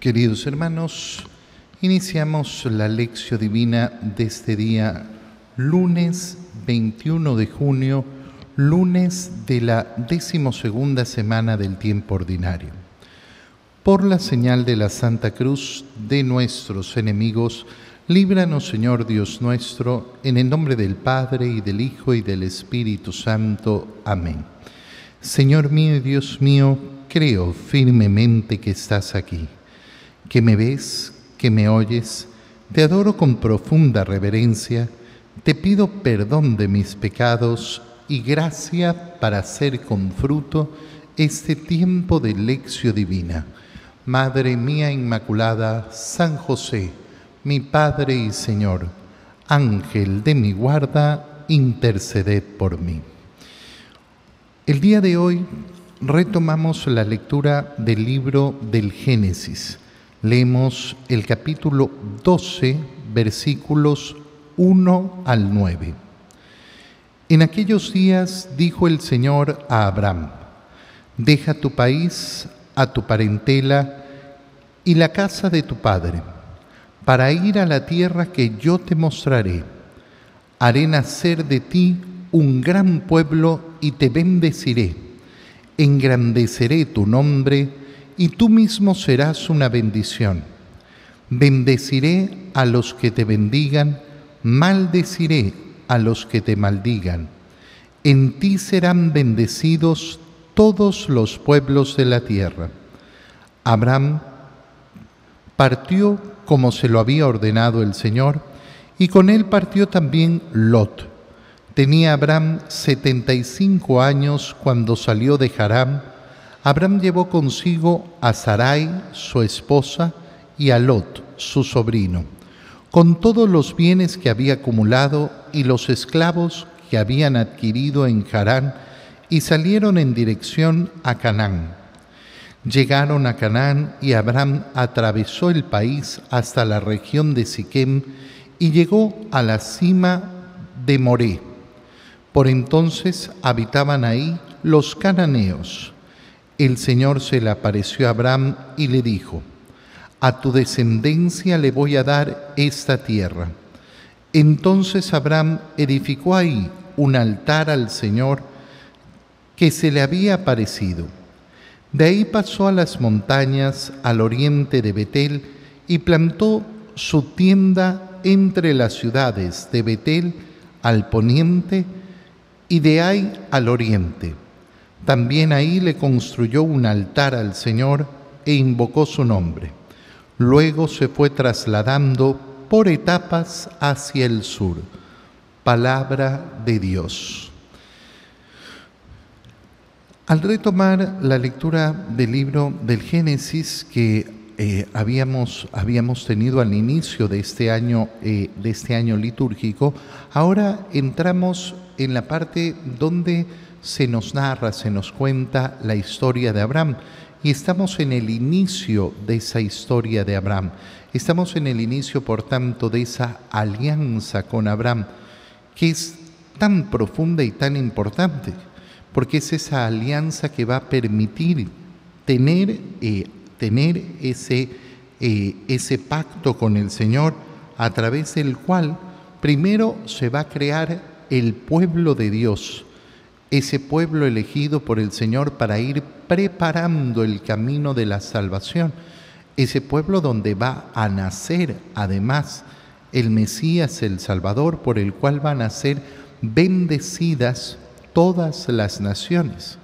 queridos hermanos, iniciamos la lección divina de este día, lunes 21 de junio, lunes de la decimosegunda semana del tiempo ordinario. Por la señal de la Santa Cruz de nuestros enemigos, líbranos Señor Dios nuestro, en el nombre del Padre y del Hijo y del Espíritu Santo. Amén. Señor mío y Dios mío, creo firmemente que estás aquí, que me ves, que me oyes, te adoro con profunda reverencia, te pido perdón de mis pecados y gracia para hacer con fruto este tiempo de lección divina. Madre mía Inmaculada, San José, mi Padre y Señor, Ángel de mi guarda, interceded por mí. El día de hoy retomamos la lectura del libro del Génesis. Leemos el capítulo 12, versículos 1 al 9. En aquellos días dijo el Señor a Abraham, deja tu país, a tu parentela y la casa de tu padre, para ir a la tierra que yo te mostraré. Haré nacer de ti un gran pueblo y te bendeciré engrandeceré tu nombre y tú mismo serás una bendición. Bendeciré a los que te bendigan, maldeciré a los que te maldigan. En ti serán bendecidos todos los pueblos de la tierra. Abraham partió como se lo había ordenado el Señor, y con él partió también Lot Tenía Abraham 75 años cuando salió de Haram. Abraham llevó consigo a Sarai, su esposa, y a Lot, su sobrino, con todos los bienes que había acumulado y los esclavos que habían adquirido en Harán, y salieron en dirección a Canaán. Llegaron a Canaán y Abraham atravesó el país hasta la región de Siquem y llegó a la cima de Moré por entonces habitaban ahí los cananeos. El Señor se le apareció a Abraham y le dijo, a tu descendencia le voy a dar esta tierra. Entonces Abraham edificó ahí un altar al Señor que se le había aparecido. De ahí pasó a las montañas al oriente de Betel y plantó su tienda entre las ciudades de Betel al poniente y de ahí al oriente. También ahí le construyó un altar al Señor e invocó su nombre. Luego se fue trasladando por etapas hacia el sur. Palabra de Dios. Al retomar la lectura del libro del Génesis que eh, habíamos, habíamos tenido al inicio de este año, eh, de este año litúrgico, ahora entramos en la parte donde se nos narra, se nos cuenta la historia de Abraham. Y estamos en el inicio de esa historia de Abraham. Estamos en el inicio, por tanto, de esa alianza con Abraham, que es tan profunda y tan importante, porque es esa alianza que va a permitir tener, eh, tener ese, eh, ese pacto con el Señor, a través del cual primero se va a crear el pueblo de Dios, ese pueblo elegido por el Señor para ir preparando el camino de la salvación, ese pueblo donde va a nacer además el Mesías, el Salvador, por el cual van a ser bendecidas todas las naciones.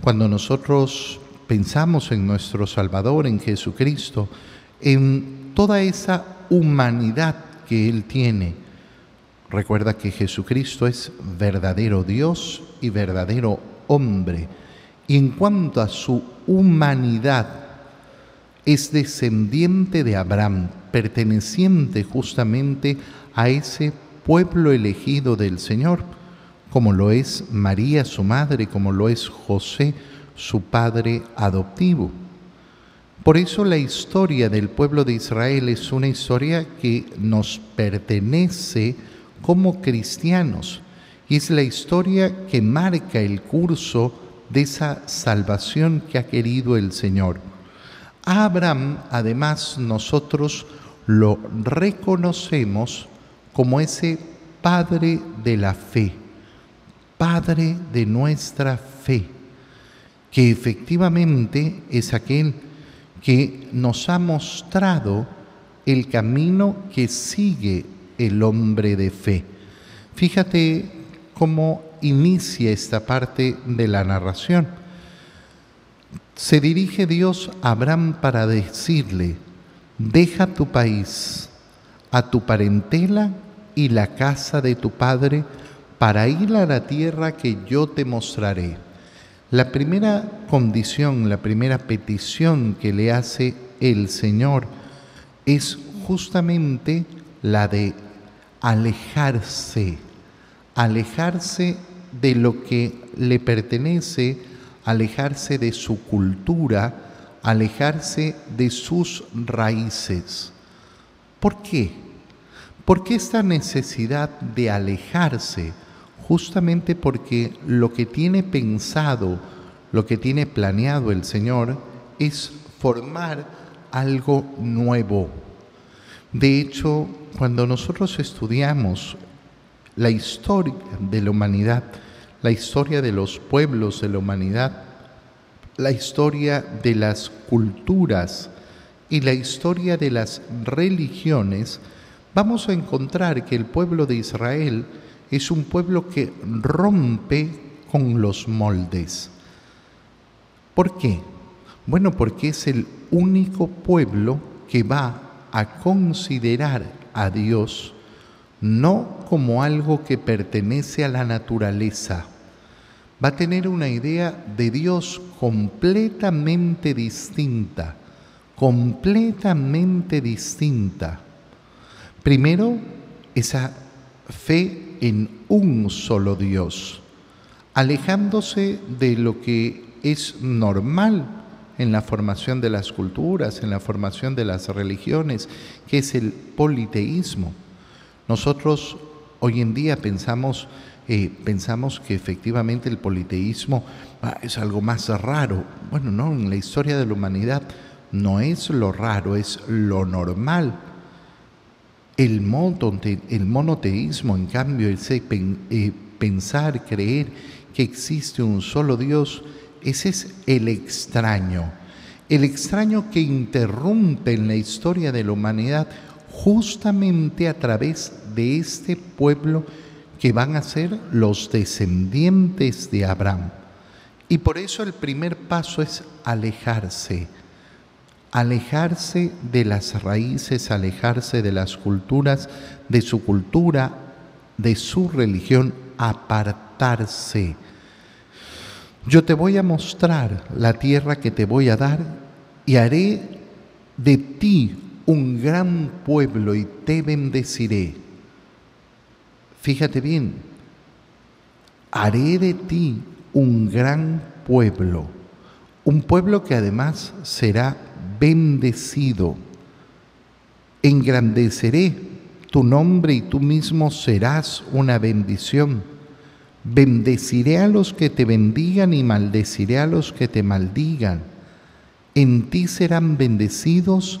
Cuando nosotros pensamos en nuestro Salvador, en Jesucristo, en toda esa humanidad que Él tiene, Recuerda que Jesucristo es verdadero Dios y verdadero hombre. Y en cuanto a su humanidad, es descendiente de Abraham, perteneciente justamente a ese pueblo elegido del Señor, como lo es María su madre, como lo es José su padre adoptivo. Por eso la historia del pueblo de Israel es una historia que nos pertenece como cristianos. Y es la historia que marca el curso de esa salvación que ha querido el Señor. Abraham, además, nosotros lo reconocemos como ese padre de la fe, padre de nuestra fe, que efectivamente es aquel que nos ha mostrado el camino que sigue el hombre de fe. Fíjate cómo inicia esta parte de la narración. Se dirige Dios a Abraham para decirle, deja tu país, a tu parentela y la casa de tu padre, para ir a la tierra que yo te mostraré. La primera condición, la primera petición que le hace el Señor es justamente la de alejarse, alejarse de lo que le pertenece, alejarse de su cultura, alejarse de sus raíces. ¿Por qué? ¿Por qué esta necesidad de alejarse? Justamente porque lo que tiene pensado, lo que tiene planeado el Señor es formar algo nuevo. De hecho, cuando nosotros estudiamos la historia de la humanidad, la historia de los pueblos de la humanidad, la historia de las culturas y la historia de las religiones, vamos a encontrar que el pueblo de Israel es un pueblo que rompe con los moldes. ¿Por qué? Bueno, porque es el único pueblo que va a considerar a Dios no como algo que pertenece a la naturaleza. Va a tener una idea de Dios completamente distinta, completamente distinta. Primero, esa fe en un solo Dios, alejándose de lo que es normal en la formación de las culturas, en la formación de las religiones, que es el politeísmo. Nosotros hoy en día pensamos, eh, pensamos que efectivamente el politeísmo ah, es algo más raro. Bueno, no, en la historia de la humanidad no es lo raro, es lo normal. El, el monoteísmo, en cambio, ese eh, pensar, creer que existe un solo Dios, ese es el extraño, el extraño que interrumpe en la historia de la humanidad justamente a través de este pueblo que van a ser los descendientes de Abraham. Y por eso el primer paso es alejarse, alejarse de las raíces, alejarse de las culturas, de su cultura, de su religión, apartarse yo te voy a mostrar la tierra que te voy a dar y haré de ti un gran pueblo y te bendeciré. Fíjate bien, haré de ti un gran pueblo, un pueblo que además será bendecido. Engrandeceré tu nombre y tú mismo serás una bendición Bendeciré a los que te bendigan y maldeciré a los que te maldigan. En ti serán bendecidos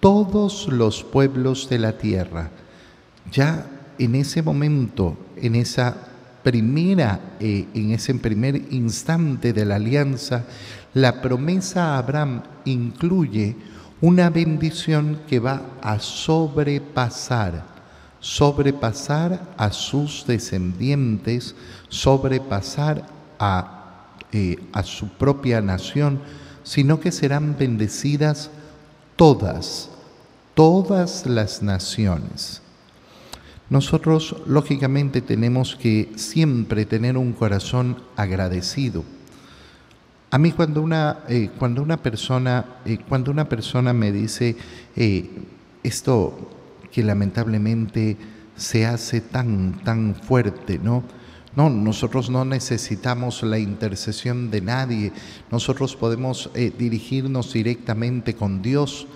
todos los pueblos de la tierra. Ya en ese momento, en esa primera, eh, en ese primer instante de la alianza, la promesa a Abraham incluye una bendición que va a sobrepasar sobrepasar a sus descendientes, sobrepasar a, eh, a su propia nación, sino que serán bendecidas todas, todas las naciones. Nosotros, lógicamente, tenemos que siempre tener un corazón agradecido. A mí cuando una, eh, cuando una, persona, eh, cuando una persona me dice, esto que lamentablemente se hace tan, tan fuerte, ¿no? No, nosotros no necesitamos la intercesión de nadie, nosotros podemos eh, dirigirnos directamente con Dios.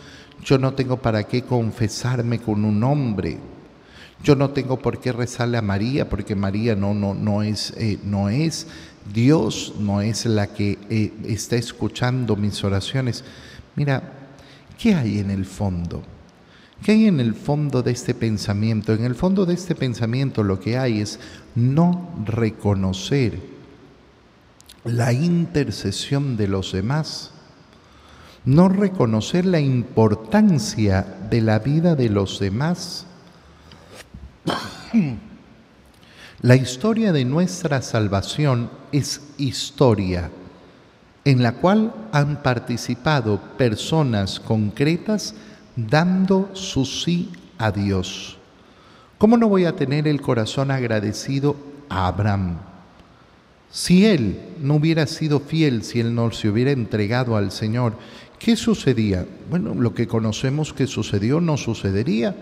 Yo no tengo para qué confesarme con un hombre, yo no tengo por qué rezarle a María, porque María no, no, no, es, eh, no es Dios, no es la que eh, está escuchando mis oraciones. Mira, ¿qué hay en el fondo? ¿Qué hay en el fondo de este pensamiento? En el fondo de este pensamiento lo que hay es no reconocer la intercesión de los demás, no reconocer la importancia de la vida de los demás. La historia de nuestra salvación es historia en la cual han participado personas concretas dando su sí a Dios. ¿Cómo no voy a tener el corazón agradecido a Abraham? Si él no hubiera sido fiel, si él no se hubiera entregado al Señor, ¿qué sucedía? Bueno, lo que conocemos que sucedió no sucedería.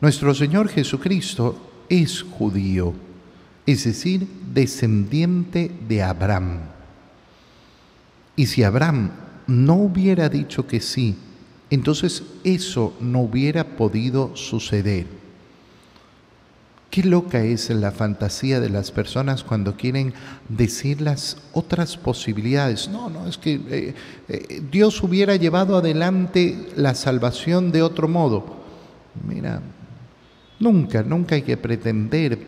Nuestro Señor Jesucristo es judío, es decir, descendiente de Abraham. Y si Abraham no hubiera dicho que sí, entonces eso no hubiera podido suceder. Qué loca es la fantasía de las personas cuando quieren decir las otras posibilidades. No, no, es que eh, eh, Dios hubiera llevado adelante la salvación de otro modo. Mira, nunca, nunca hay que pretender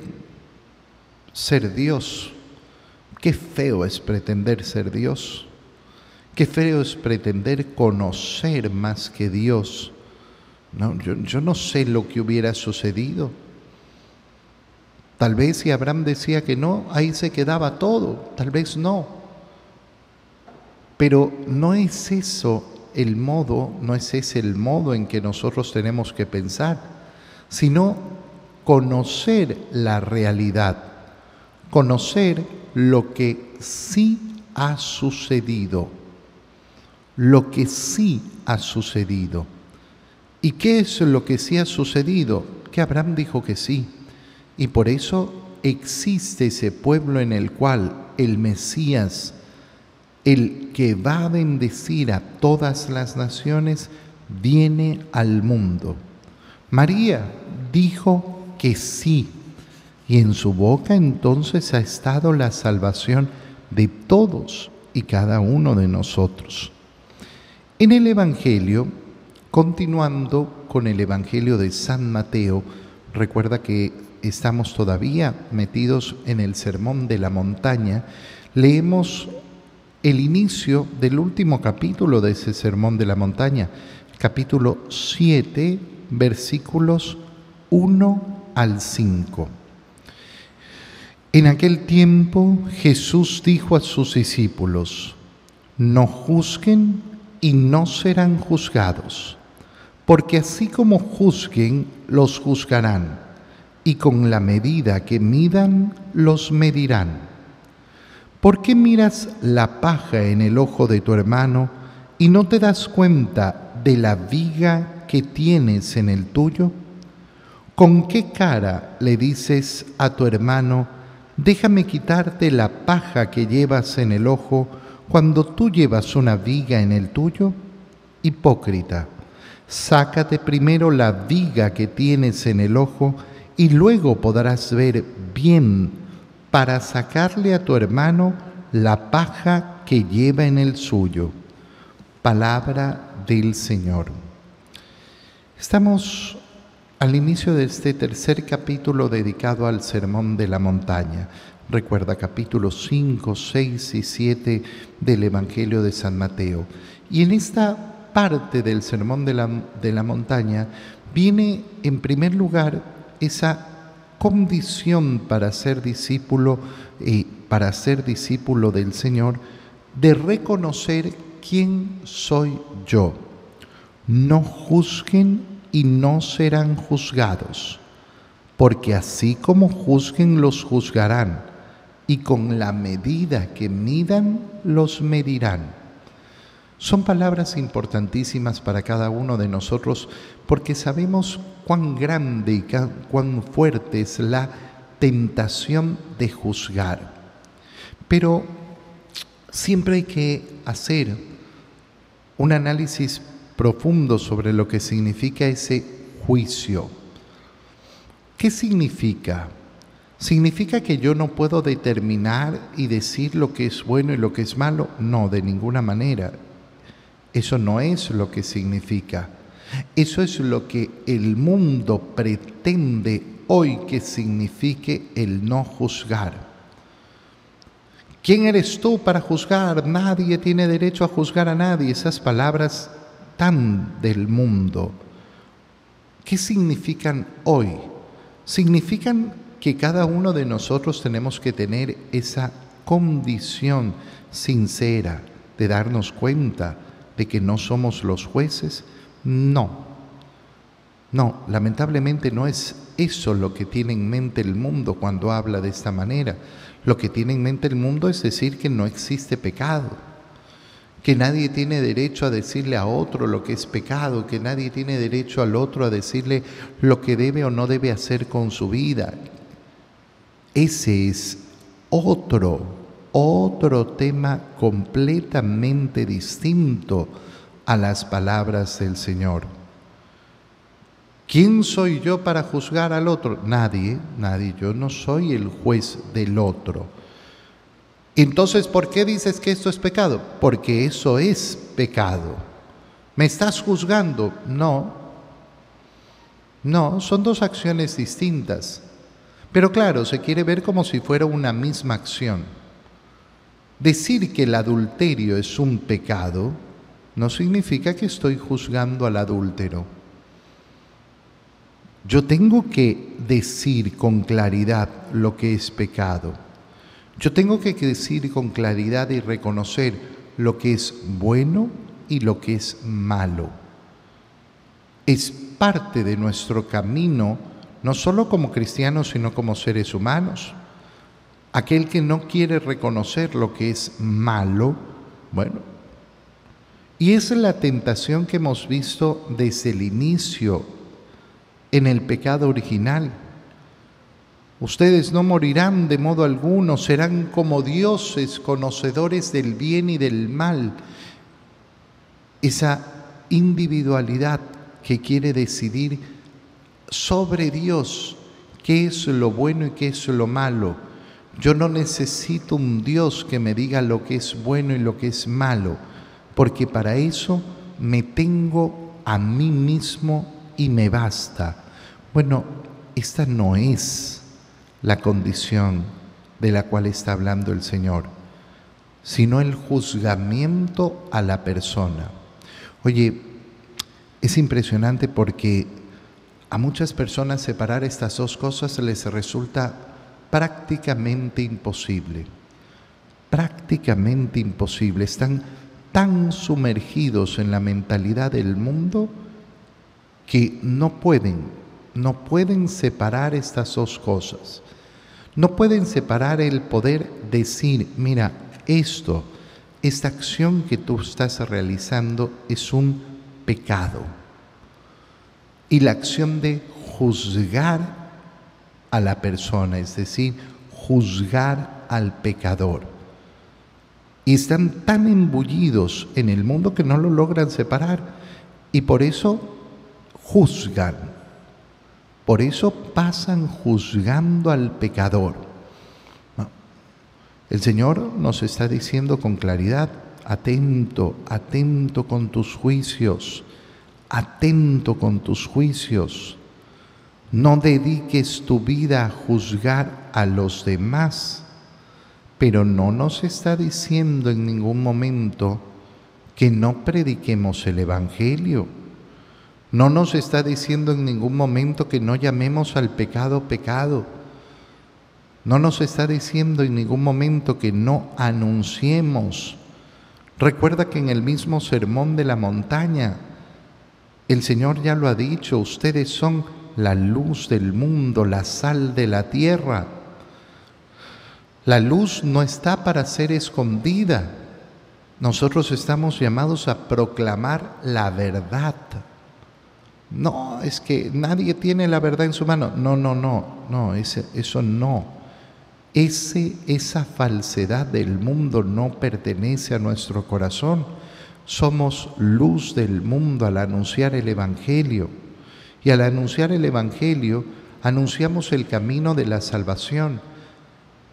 ser Dios. Qué feo es pretender ser Dios. Qué feo es pretender conocer más que Dios. No, yo, no sé lo que hubiera sucedido. Tal vez si Abraham decía que no, ahí se quedaba todo. Tal vez no. Pero no es eso el modo, no es ese el modo en que nosotros tenemos que pensar, sino conocer la realidad, conocer lo que sí ha sucedido lo que sí ha sucedido. ¿Y qué es lo que sí ha sucedido? Que Abraham dijo que sí. Y por eso existe ese pueblo en el cual el Mesías, el que va a bendecir a todas las naciones, viene al mundo. María dijo que sí. Y en su boca entonces ha estado la salvación de todos y cada uno de nosotros. En el Evangelio, continuando con el Evangelio de San Mateo, recuerda que estamos todavía metidos en el Sermón de la Montaña, leemos el inicio del último capítulo de ese Sermón de la Montaña, capítulo 7, versículos 1 al 5. En aquel tiempo Jesús dijo a sus discípulos, no juzguen y no serán juzgados, porque así como juzguen, los juzgarán, y con la medida que midan, los medirán. ¿Por qué miras la paja en el ojo de tu hermano y no te das cuenta de la viga que tienes en el tuyo? ¿Con qué cara le dices a tu hermano, déjame quitarte la paja que llevas en el ojo, cuando tú llevas una viga en el tuyo? Hipócrita, sácate primero la viga que tienes en el ojo y luego podrás ver bien para sacarle a tu hermano la paja que lleva en el suyo. Palabra del Señor. Estamos al inicio de este tercer capítulo dedicado al Sermón de la Montaña. Recuerda capítulos 5, 6 y 7 del Evangelio de San Mateo. Y en esta parte del Sermón de la, de la Montaña viene en primer lugar esa condición para ser discípulo y para ser discípulo del Señor de reconocer quién soy yo. No juzguen y no serán juzgados, porque así como juzguen los juzgarán y con la medida que midan, los medirán. Son palabras importantísimas para cada uno de nosotros porque sabemos cuán grande y cuán fuerte es la tentación de juzgar. Pero siempre hay que hacer un análisis profundo sobre lo que significa ese juicio. ¿Qué significa? ¿Significa que yo no puedo determinar y decir lo que es bueno y lo que es malo? No, de ninguna manera. Eso no es lo que significa. Eso es lo que el mundo pretende hoy que signifique el no juzgar. ¿Quién eres tú para juzgar? Nadie tiene derecho a juzgar a nadie. Esas palabras tan del mundo. ¿Qué significan hoy? Significan que cada uno de nosotros tenemos que tener esa condición sincera de darnos cuenta de que no somos los jueces? No. No, lamentablemente no es eso lo que tiene en mente el mundo cuando habla de esta manera. Lo que tiene en mente el mundo es decir que no existe pecado, que nadie tiene derecho a decirle a otro lo que es pecado, que nadie tiene derecho al otro a decirle lo que debe o no debe hacer con su vida, ese es otro, otro tema completamente distinto a las palabras del Señor. ¿Quién soy yo para juzgar al otro? Nadie, nadie. Yo no soy el juez del otro. Entonces, ¿por qué dices que esto es pecado? Porque eso es pecado. ¿Me estás juzgando? No. No, son dos acciones distintas. Pero claro, se quiere ver como si fuera una misma acción. Decir que el adulterio es un pecado no significa que estoy juzgando al adúltero. Yo tengo que decir con claridad lo que es pecado. Yo tengo que decir con claridad y reconocer lo que es bueno y lo que es malo. Es parte de nuestro camino no solo como cristianos, sino como seres humanos. Aquel que no quiere reconocer lo que es malo, bueno, y es la tentación que hemos visto desde el inicio en el pecado original. Ustedes no morirán de modo alguno, serán como dioses conocedores del bien y del mal. Esa individualidad que quiere decidir sobre Dios qué es lo bueno y qué es lo malo. Yo no necesito un Dios que me diga lo que es bueno y lo que es malo, porque para eso me tengo a mí mismo y me basta. Bueno, esta no es la condición de la cual está hablando el Señor, sino el juzgamiento a la persona. Oye, es impresionante porque a muchas personas separar estas dos cosas les resulta prácticamente imposible. Prácticamente imposible. Están tan sumergidos en la mentalidad del mundo que no pueden, no pueden separar estas dos cosas. No pueden separar el poder decir, mira, esto, esta acción que tú estás realizando es un pecado y la acción de juzgar a la persona, es decir, juzgar al pecador. Y están tan embullidos en el mundo que no lo logran separar y por eso juzgan. Por eso pasan juzgando al pecador. El Señor nos está diciendo con claridad, atento, atento con tus juicios atento con tus juicios. No dediques tu vida a juzgar a los demás, pero no nos está diciendo en ningún momento que no prediquemos el Evangelio. No nos está diciendo en ningún momento que no llamemos al pecado pecado. No nos está diciendo en ningún momento que no anunciemos. Recuerda que en el mismo sermón de la montaña el Señor ya lo ha dicho, ustedes son la luz del mundo, la sal de la tierra. La luz no está para ser escondida. Nosotros estamos llamados a proclamar la verdad. No, es que nadie tiene la verdad en su mano. No, no, no, no, eso no. Ese, esa falsedad del mundo no pertenece a nuestro corazón somos luz del mundo al anunciar el Evangelio. Y al anunciar el Evangelio anunciamos el camino de la salvación.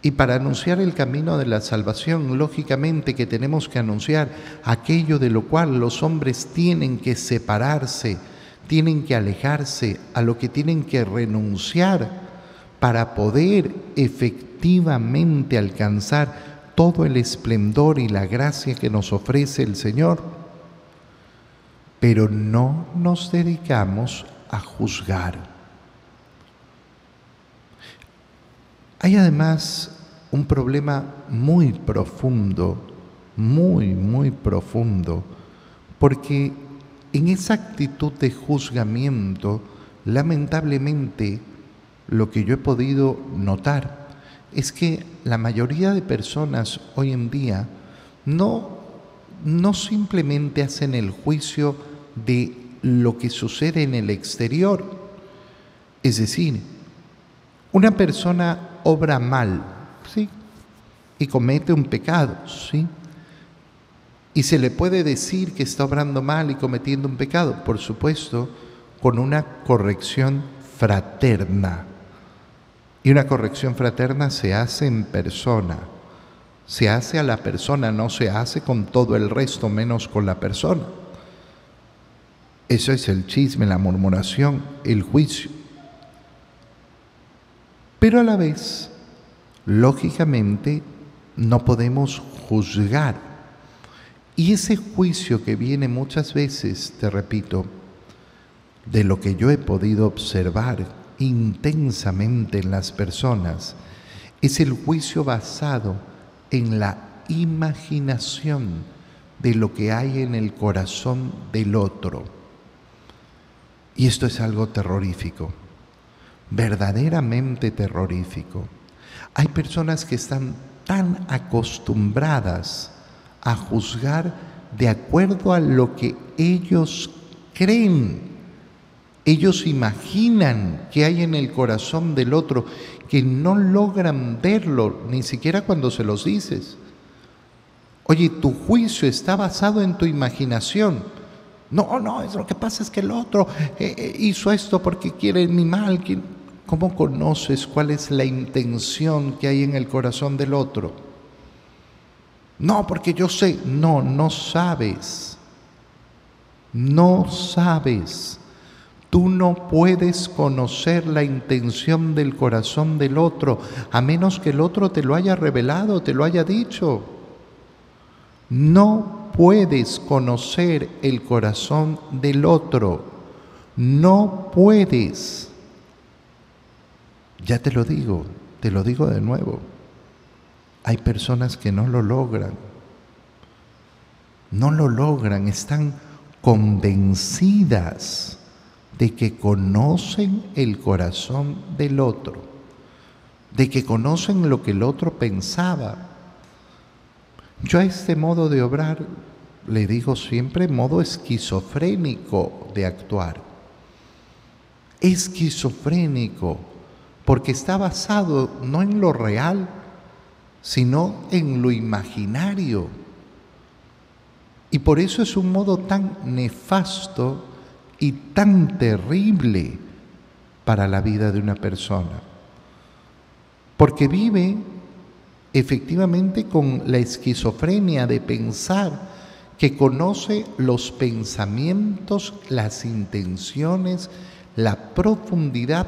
Y para anunciar el camino de la salvación, lógicamente que tenemos que anunciar aquello de lo cual los hombres tienen que separarse, tienen que alejarse, a lo que tienen que renunciar para poder efectivamente alcanzar todo el esplendor y la gracia que nos ofrece el Señor. Pero no nos dedicamos a juzgar. Hay además un problema muy profundo, muy, muy profundo, porque en esa actitud de juzgamiento, lamentablemente, lo que yo he podido notar es que la mayoría de personas hoy en día no, no simplemente hacen el juicio de lo que sucede en el exterior, es decir, una persona obra mal, ¿sí? Y comete un pecado, ¿sí? Y se le puede decir que está obrando mal y cometiendo un pecado, por supuesto, con una corrección fraterna. Y una corrección fraterna se hace en persona. Se hace a la persona, no se hace con todo el resto, menos con la persona. Eso es el chisme, la murmuración, el juicio. Pero a la vez, lógicamente, no podemos juzgar. Y ese juicio que viene muchas veces, te repito, de lo que yo he podido observar intensamente en las personas, es el juicio basado en la imaginación de lo que hay en el corazón del otro. Y esto es algo terrorífico verdaderamente terrorífico. Hay personas que están tan acostumbradas a juzgar de acuerdo a lo que ellos creen. Ellos imaginan que hay en el corazón del otro que no logran verlo, ni siquiera cuando se los dices. Oye, tu juicio está basado en tu imaginación. No, no, es lo que pasa es que el otro eh, eh, hizo esto porque quiere mi mal. ¿Cómo conoces cuál es la intención que hay en el corazón del otro? No, porque yo sé. No, no sabes. No sabes. Tú no puedes conocer la intención del corazón del otro a menos que el otro te lo haya revelado, te lo haya dicho. No puedes conocer el corazón del otro. No puedes. Ya te lo digo, te lo digo de nuevo. Hay personas que no lo logran. No lo logran, están convencidas de que conocen el corazón del otro, de que conocen lo que el otro pensaba. Yo a este modo de obrar le digo siempre modo esquizofrénico de actuar. Esquizofrénico porque está basado no en lo real, sino en lo imaginario. Y por eso es un modo tan nefasto y tan terrible para la vida de una persona. Porque vive efectivamente con la esquizofrenia de pensar que conoce los pensamientos, las intenciones, la profundidad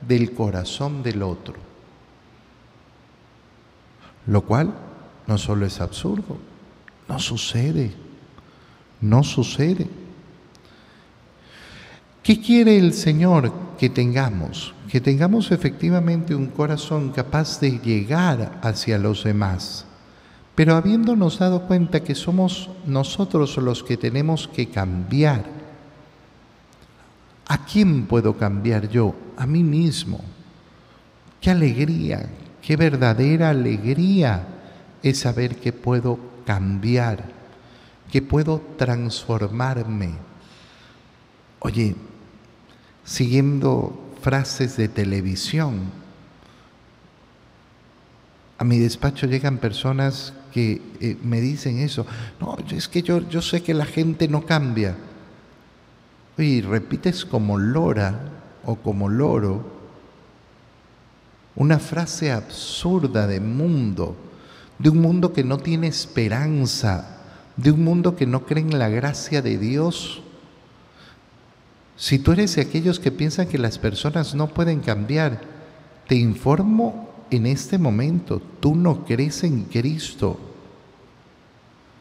del corazón del otro. Lo cual no solo es absurdo, no sucede, no sucede. ¿Qué quiere el Señor que tengamos? Que tengamos efectivamente un corazón capaz de llegar hacia los demás, pero habiéndonos dado cuenta que somos nosotros los que tenemos que cambiar ¿A quién puedo cambiar yo? A mí mismo. Qué alegría, qué verdadera alegría es saber que puedo cambiar, que puedo transformarme. Oye, siguiendo frases de televisión, a mi despacho llegan personas que eh, me dicen eso. No, es que yo, yo sé que la gente no cambia y repites como lora o como loro una frase absurda de mundo, de un mundo que no tiene esperanza, de un mundo que no cree en la gracia de Dios. Si tú eres de aquellos que piensan que las personas no pueden cambiar, te informo en este momento, tú no crees en Cristo,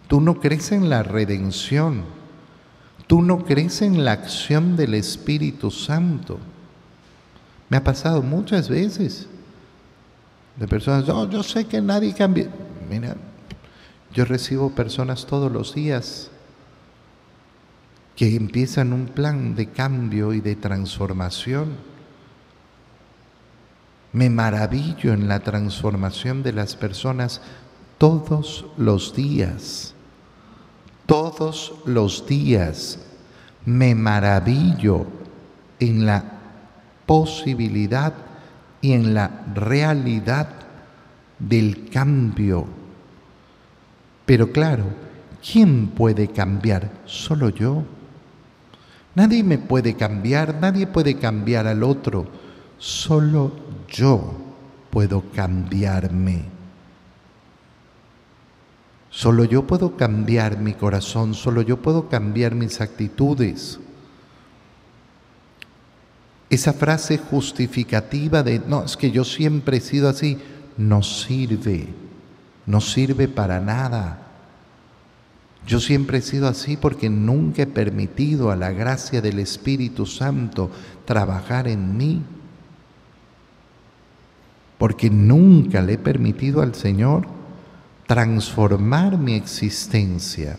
tú no crees en la redención, tú no crees en la acción del Espíritu Santo. Me ha pasado muchas veces de personas, yo sé que nadie cambia. Mira, yo recibo personas todos los días que empiezan un plan de cambio y de transformación. Me maravillo en la transformación de las personas todos los días. Todos los días me maravillo en la posibilidad y en la realidad del cambio. Pero claro, ¿quién puede cambiar? Solo yo. Nadie me puede cambiar, nadie puede cambiar al otro. Solo yo puedo cambiarme. Solo yo puedo cambiar mi corazón, solo yo puedo cambiar mis actitudes. Esa frase justificativa de, no, es que yo siempre he sido así, no sirve, no sirve para nada. Yo siempre he sido así porque nunca he permitido a la gracia del Espíritu Santo trabajar en mí. Porque nunca le he permitido al Señor transformar mi existencia.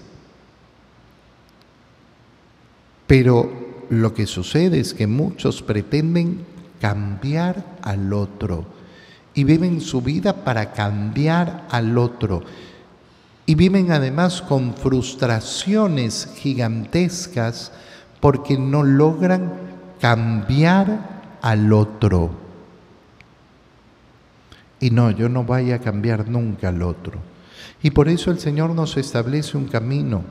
Pero lo que sucede es que muchos pretenden cambiar al otro y viven su vida para cambiar al otro. Y viven además con frustraciones gigantescas porque no logran cambiar al otro. Y no, yo no voy a cambiar nunca al otro. Y por eso el Señor nos establece un camino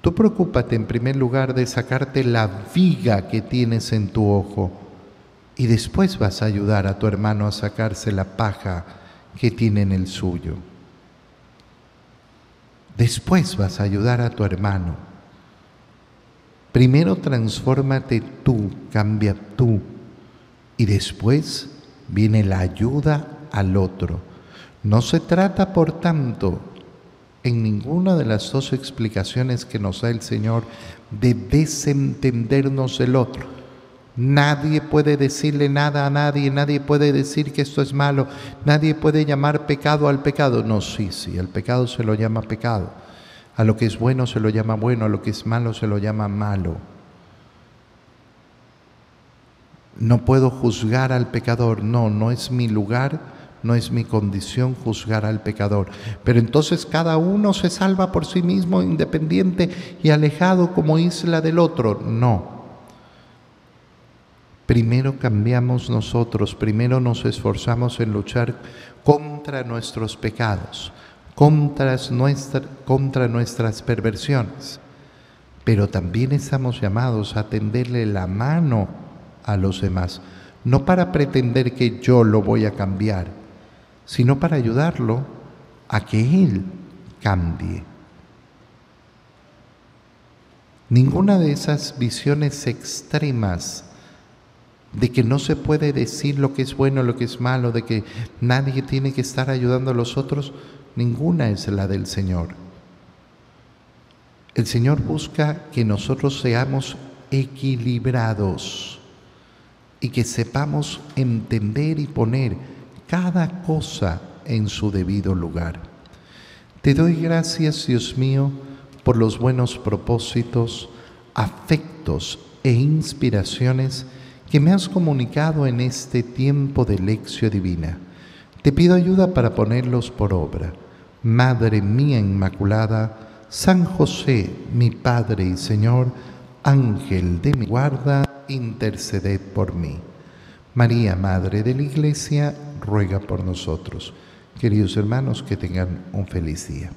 Tú preocúpate en primer lugar de sacarte la viga que tienes en tu ojo y después vas a ayudar a tu hermano a sacarse la paja que tiene en el suyo. Después vas a ayudar a tu hermano. Primero transfórmate tú, cambia tú y después viene la ayuda al otro. No se trata, por tanto, en ninguna de las dos explicaciones que nos da el Señor de desentendernos del otro. Nadie puede decirle nada a nadie, nadie puede decir que esto es malo, nadie puede llamar pecado al pecado. No, sí, sí, al pecado se lo llama pecado. A lo que es bueno se lo llama bueno, a lo que es malo se lo llama malo. No puedo juzgar al pecador, no, no es mi lugar no es mi condición juzgar al pecador. Pero entonces cada uno se salva por sí mismo, independiente y alejado como isla del otro. No. Primero cambiamos nosotros, primero nos esforzamos en luchar contra nuestros pecados, contra, nuestras perversiones. Pero también estamos llamados a tenderle la mano a los demás, no para pretender que yo lo voy a cambiar, sino para ayudarlo a que Él cambie. Ninguna de esas visiones extremas de que no se puede decir lo que es bueno, lo que es malo, de que nadie tiene que estar ayudando a los otros, ninguna es la del Señor. El Señor busca que nosotros seamos equilibrados y que sepamos entender y poner cada cosa en su debido lugar. Te doy gracias, Dios mío, por los buenos propósitos, afectos e inspiraciones que me has comunicado en este tiempo de lección divina. Te pido ayuda para ponerlos por obra. Madre mía Inmaculada, San José, mi Padre y Señor, Ángel de mi guarda, interceded por mí. María, Madre de la Iglesia, ruega por nosotros. Queridos hermanos, que tengan un feliz día.